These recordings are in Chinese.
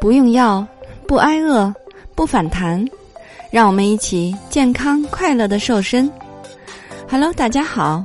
不用药，不挨饿，不反弹，让我们一起健康快乐的瘦身。Hello，大家好，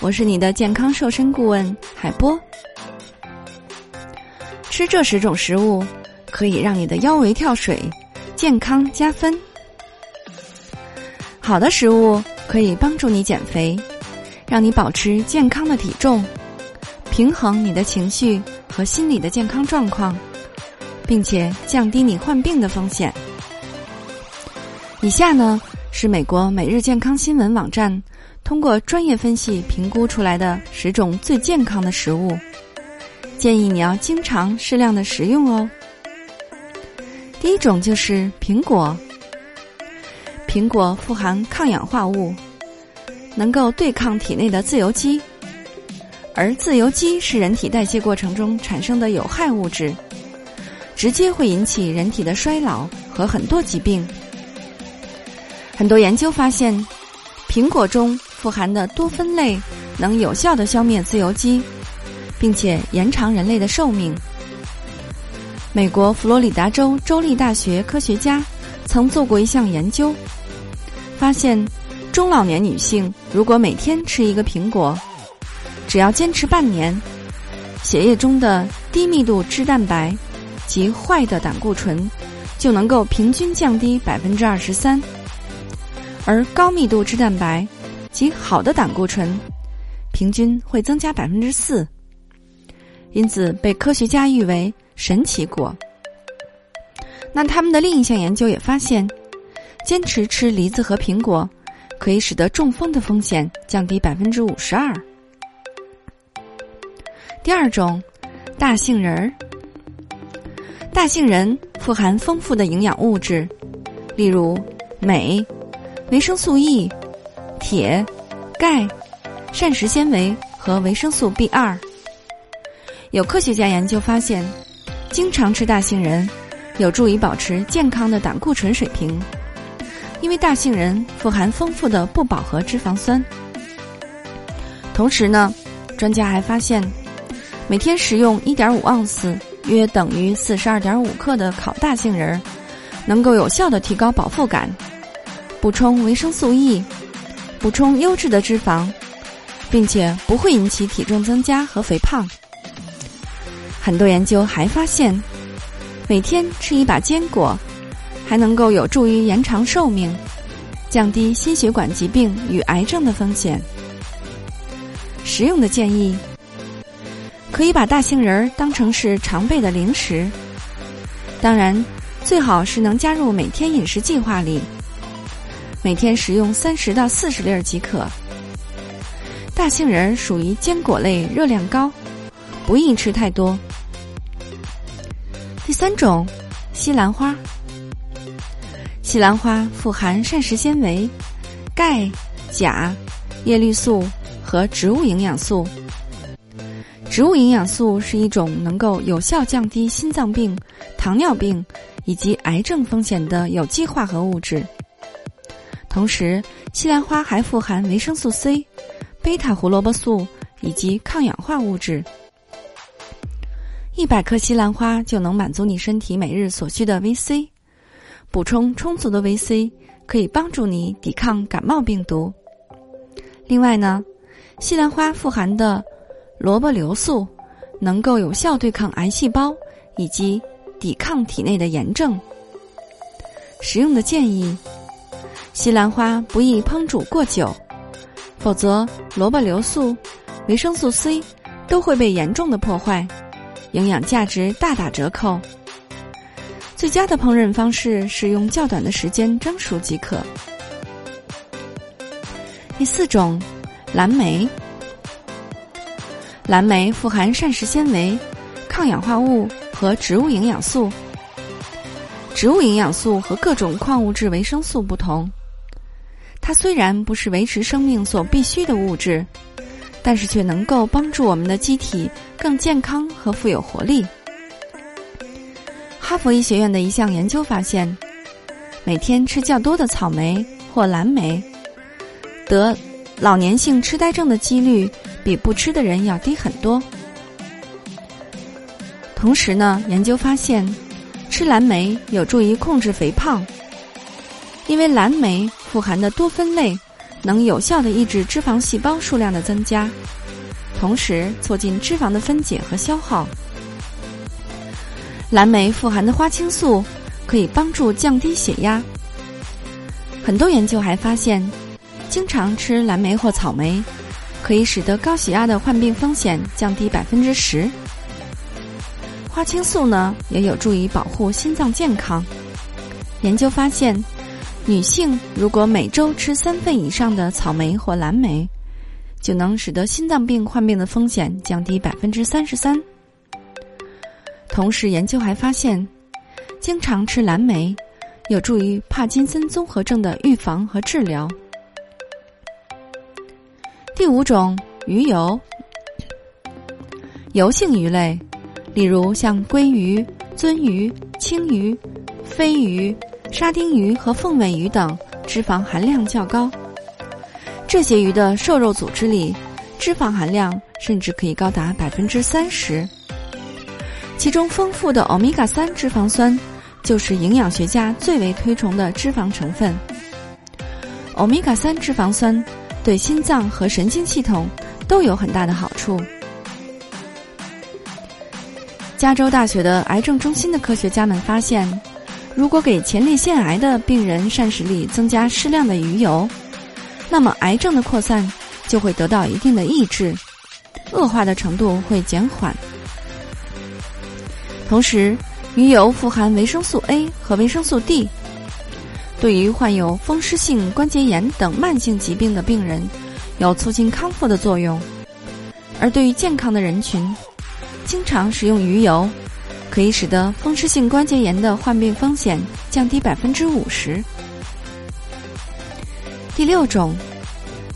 我是你的健康瘦身顾问海波。吃这十种食物可以让你的腰围跳水，健康加分。好的食物可以帮助你减肥，让你保持健康的体重，平衡你的情绪和心理的健康状况。并且降低你患病的风险。以下呢是美国每日健康新闻网站通过专业分析评估出来的十种最健康的食物，建议你要经常适量的食用哦。第一种就是苹果，苹果富含抗氧化物，能够对抗体内的自由基，而自由基是人体代谢过程中产生的有害物质。直接会引起人体的衰老和很多疾病。很多研究发现，苹果中富含的多酚类能有效的消灭自由基，并且延长人类的寿命。美国佛罗里达州州立大学科学家曾做过一项研究，发现中老年女性如果每天吃一个苹果，只要坚持半年，血液中的低密度脂蛋白。及坏的胆固醇就能够平均降低百分之二十三，而高密度脂蛋白及好的胆固醇平均会增加百分之四，因此被科学家誉为神奇果。那他们的另一项研究也发现，坚持吃梨子和苹果可以使得中风的风险降低百分之五十二。第二种，大杏仁儿。大杏仁富含丰富的营养物质，例如镁、维生素 E、铁、钙、膳食纤维和维生素 B 二。有科学家研究发现，经常吃大杏仁有助于保持健康的胆固醇水平，因为大杏仁富含丰富的不饱和脂肪酸。同时呢，专家还发现，每天食用1.5盎司。约等于四十二点五克的烤大杏仁儿，能够有效的提高饱腹感，补充维生素 E，补充优质的脂肪，并且不会引起体重增加和肥胖。很多研究还发现，每天吃一把坚果，还能够有助于延长寿命，降低心血管疾病与癌症的风险。实用的建议。可以把大杏仁儿当成是常备的零食，当然最好是能加入每天饮食计划里，每天食用三十到四十粒儿即可。大杏仁儿属于坚果类，热量高，不宜吃太多。第三种，西兰花。西兰花富含膳食纤维、钙、钾、叶绿素和植物营养素。植物营养素是一种能够有效降低心脏病、糖尿病以及癌症风险的有机化合物质。同时，西兰花还富含维生素 C、贝塔胡萝卜素以及抗氧化物质。一百克西兰花就能满足你身体每日所需的 VC。补充充足的 VC，可以帮助你抵抗感冒病毒。另外呢，西兰花富含的萝卜硫素能够有效对抗癌细胞以及抵抗体内的炎症。食用的建议：西兰花不宜烹煮过久，否则萝卜硫素、维生素 C 都会被严重的破坏，营养价值大打折扣。最佳的烹饪方式是用较短的时间蒸熟即可。第四种，蓝莓。蓝莓富含膳食纤维、抗氧化物和植物营养素。植物营养素和各种矿物质、维生素不同，它虽然不是维持生命所必需的物质，但是却能够帮助我们的机体更健康和富有活力。哈佛医学院的一项研究发现，每天吃较多的草莓或蓝莓，得老年性痴呆症的几率。比不吃的人要低很多。同时呢，研究发现，吃蓝莓有助于控制肥胖，因为蓝莓富含的多酚类能有效的抑制脂肪细胞数量的增加，同时促进脂肪的分解和消耗。蓝莓富含的花青素可以帮助降低血压。很多研究还发现，经常吃蓝莓或草莓，可以使得高血压的患病风险降低百分之十。花青素呢，也有助于保护心脏健康。研究发现，女性如果每周吃三份以上的草莓或蓝莓，就能使得心脏病患病的风险降低百分之三十三。同时，研究还发现，经常吃蓝莓有助于帕金森综合症的预防和治疗。第五种，鱼油，油性鱼类。例如像鲑鱼、鳟鱼、青鱼、鲱鱼、沙丁鱼和凤尾鱼等，脂肪含量较高。这些鱼的瘦肉组织里，脂肪含量甚至可以高达百分之三十。其中丰富的欧米伽三脂肪酸，就是营养学家最为推崇的脂肪成分。欧米伽三脂肪酸对心脏和神经系统都有很大的好处。加州大学的癌症中心的科学家们发现，如果给前列腺癌的病人膳食里增加适量的鱼油，那么癌症的扩散就会得到一定的抑制，恶化的程度会减缓。同时，鱼油富含维生素 A 和维生素 D，对于患有风湿性关节炎等慢性疾病的病人，有促进康复的作用；而对于健康的人群，经常食用鱼油，可以使得风湿性关节炎的患病风险降低百分之五十。第六种，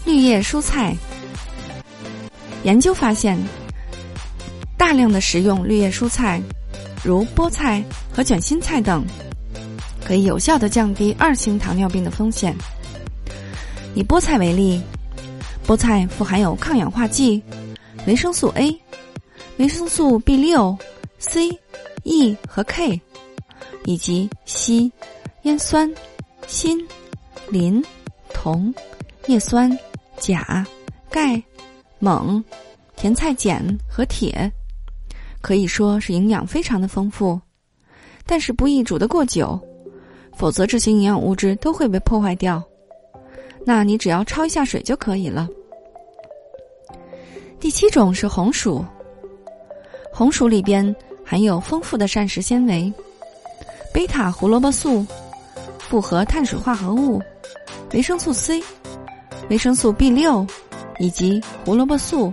绿叶蔬菜。研究发现，大量的食用绿叶蔬菜，如菠菜和卷心菜等，可以有效的降低二型糖尿病的风险。以菠菜为例，菠菜富含有抗氧化剂、维生素 A。维生素 B 六、C、E 和 K，以及硒、烟酸、锌、磷、铜、叶酸、钾、钙、锰、甜菜碱和铁，可以说是营养非常的丰富。但是不宜煮得过久，否则这些营养物质都会被破坏掉。那你只要焯一下水就可以了。第七种是红薯。红薯里边含有丰富的膳食纤维、贝塔胡萝卜素、复合碳水化合物、维生素 C、维生素 B 六以及胡萝卜素，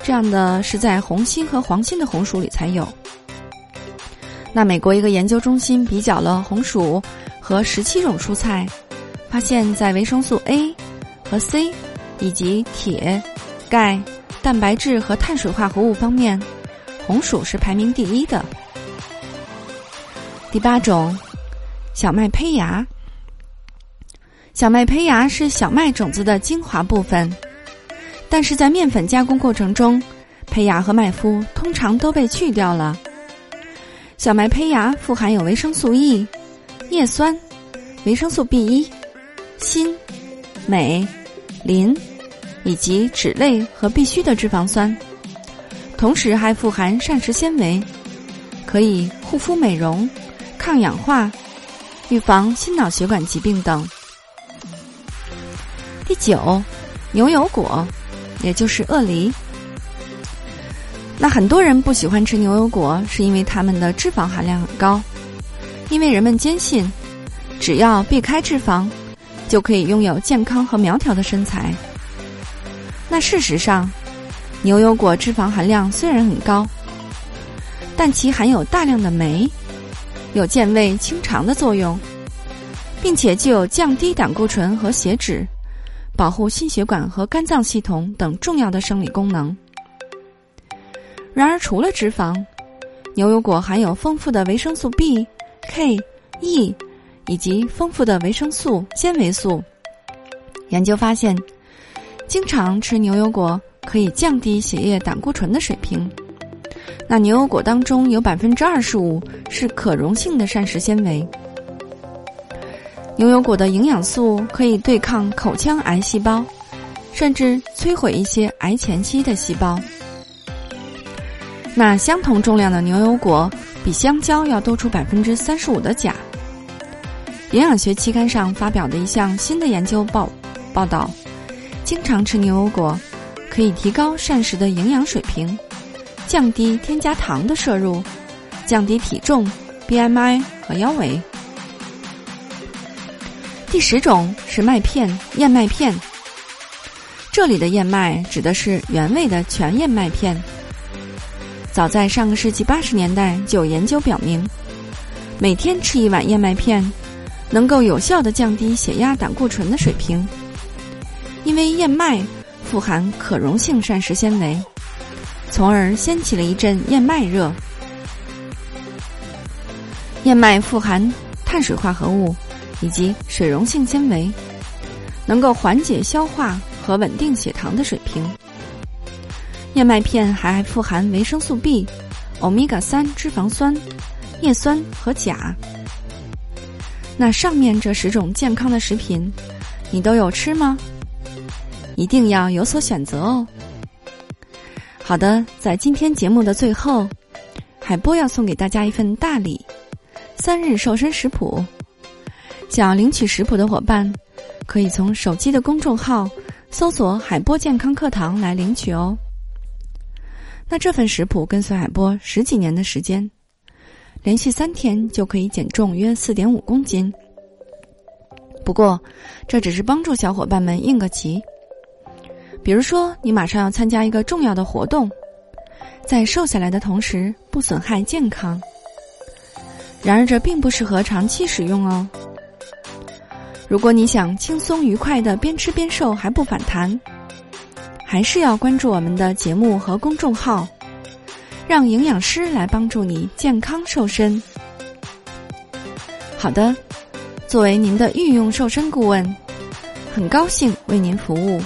这样的是在红心和黄心的红薯里才有。那美国一个研究中心比较了红薯和十七种蔬菜，发现，在维生素 A 和 C 以及铁、钙、蛋白质和碳水化合物方面。红薯是排名第一的。第八种，小麦胚芽。小麦胚芽是小麦种子的精华部分，但是在面粉加工过程中，胚芽和麦麸通常都被去掉了。小麦胚芽富含有维生素 E、叶酸、维生素 B 一、锌、镁、磷以及脂类和必需的脂肪酸。同时还富含膳食纤维，可以护肤美容、抗氧化、预防心脑血管疾病等。第九，牛油果，也就是鳄梨。那很多人不喜欢吃牛油果，是因为它们的脂肪含量很高。因为人们坚信，只要避开脂肪，就可以拥有健康和苗条的身材。那事实上，牛油果脂肪含量虽然很高，但其含有大量的酶，有健胃清肠的作用，并且具有降低胆固醇和血脂、保护心血管和肝脏系统等重要的生理功能。然而，除了脂肪，牛油果含有丰富的维生素 B、K、E 以及丰富的维生素、纤维素。研究发现，经常吃牛油果。可以降低血液胆固醇的水平，那牛油果当中有百分之二十五是可溶性的膳食纤维。牛油果的营养素可以对抗口腔癌细胞，甚至摧毁一些癌前期的细胞。那相同重量的牛油果比香蕉要多出百分之三十五的钾。营养学期刊上发表的一项新的研究报报道，经常吃牛油果可以提高膳食的营养水平，降低添加糖的摄入，降低体重、BMI 和腰围。第十种是麦片，燕麦片。这里的燕麦指的是原味的全燕麦片。早在上个世纪八十年代就有研究表明，每天吃一碗燕麦片，能够有效的降低血压、胆固醇的水平。因为燕麦富含可溶性膳食纤维，从而掀起了一阵燕麦热。燕麦富含碳水化合物。以及水溶性纤维，能够缓解消化和稳定血糖的水平。燕麦片还富含维生素 B、欧米伽三脂肪酸、叶酸和钾。那上面这十种健康的食品，你都有吃吗？一定要有所选择哦。好的，在今天节目的最后，海波要送给大家一份大礼——三日瘦身食谱。想要领取食谱的伙伴，可以从手机的公众号搜索“海波健康课堂”来领取哦。那这份食谱跟随海波十几年的时间，连续三天就可以减重约四点五公斤。不过，这只是帮助小伙伴们应个急。比如说，你马上要参加一个重要的活动，在瘦下来的同时不损害健康。然而，这并不适合长期使用哦。如果你想轻松愉快的边吃边瘦还不反弹，还是要关注我们的节目和公众号，让营养师来帮助你健康瘦身。好的，作为您的御用瘦身顾问，很高兴为您服务。